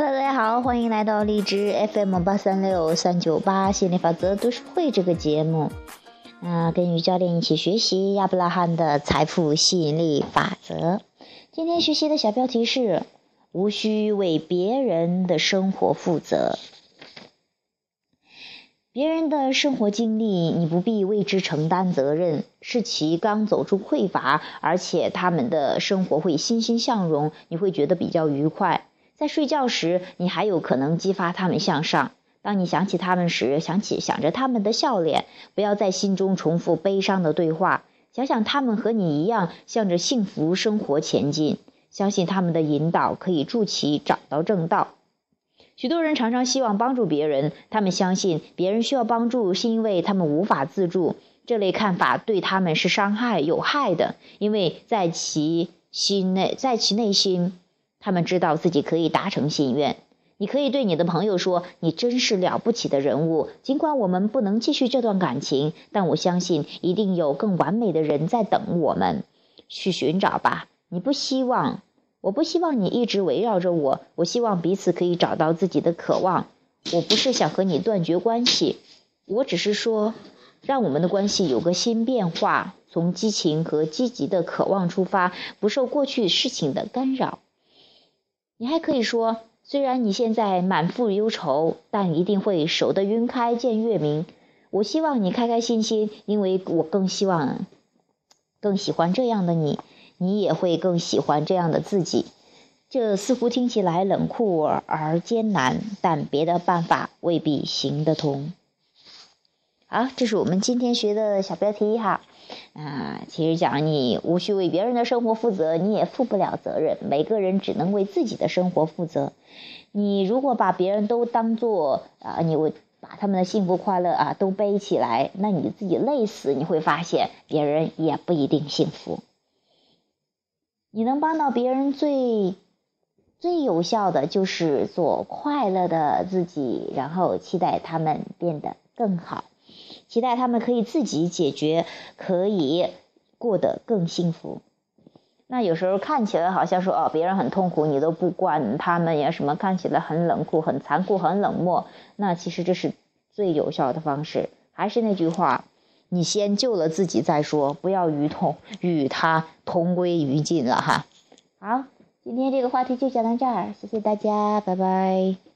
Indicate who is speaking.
Speaker 1: 哈喽大家好，欢迎来到荔枝 FM 八三六三九八心理法则读书会这个节目。啊，跟于教练一起学习亚伯拉罕的财富吸引力法则。今天学习的小标题是：无需为别人的生活负责。别人的生活经历，你不必为之承担责任。是其刚走出匮乏，而且他们的生活会欣欣向荣，你会觉得比较愉快。在睡觉时，你还有可能激发他们向上。当你想起他们时，想起想着他们的笑脸，不要在心中重复悲伤的对话。想想他们和你一样，向着幸福生活前进。相信他们的引导可以助其找到正道。许多人常常希望帮助别人，他们相信别人需要帮助是因为他们无法自助。这类看法对他们是伤害有害的，因为在其心内，在其内心，他们知道自己可以达成心愿。你可以对你的朋友说：“你真是了不起的人物。”尽管我们不能继续这段感情，但我相信一定有更完美的人在等我们。去寻找吧。你不希望。我不希望你一直围绕着我，我希望彼此可以找到自己的渴望。我不是想和你断绝关系，我只是说，让我们的关系有个新变化，从激情和积极的渴望出发，不受过去事情的干扰。你还可以说，虽然你现在满腹忧愁，但一定会守得云开见月明。我希望你开开心心，因为我更希望，更喜欢这样的你。你也会更喜欢这样的自己。这似乎听起来冷酷而艰难，但别的办法未必行得通。好，这是我们今天学的小标题哈。啊，其实讲你无需为别人的生活负责，你也负不了责任。每个人只能为自己的生活负责。你如果把别人都当做啊，你为把他们的幸福快乐啊都背起来，那你自己累死，你会发现别人也不一定幸福。你能帮到别人最最有效的就是做快乐的自己，然后期待他们变得更好，期待他们可以自己解决，可以过得更幸福。那有时候看起来好像说哦，别人很痛苦，你都不管他们呀，什么看起来很冷酷、很残酷、很冷漠。那其实这是最有效的方式。还是那句话。你先救了自己再说，不要与同与他同归于尽了哈。好，今天这个话题就讲到这儿，谢谢大家，拜拜。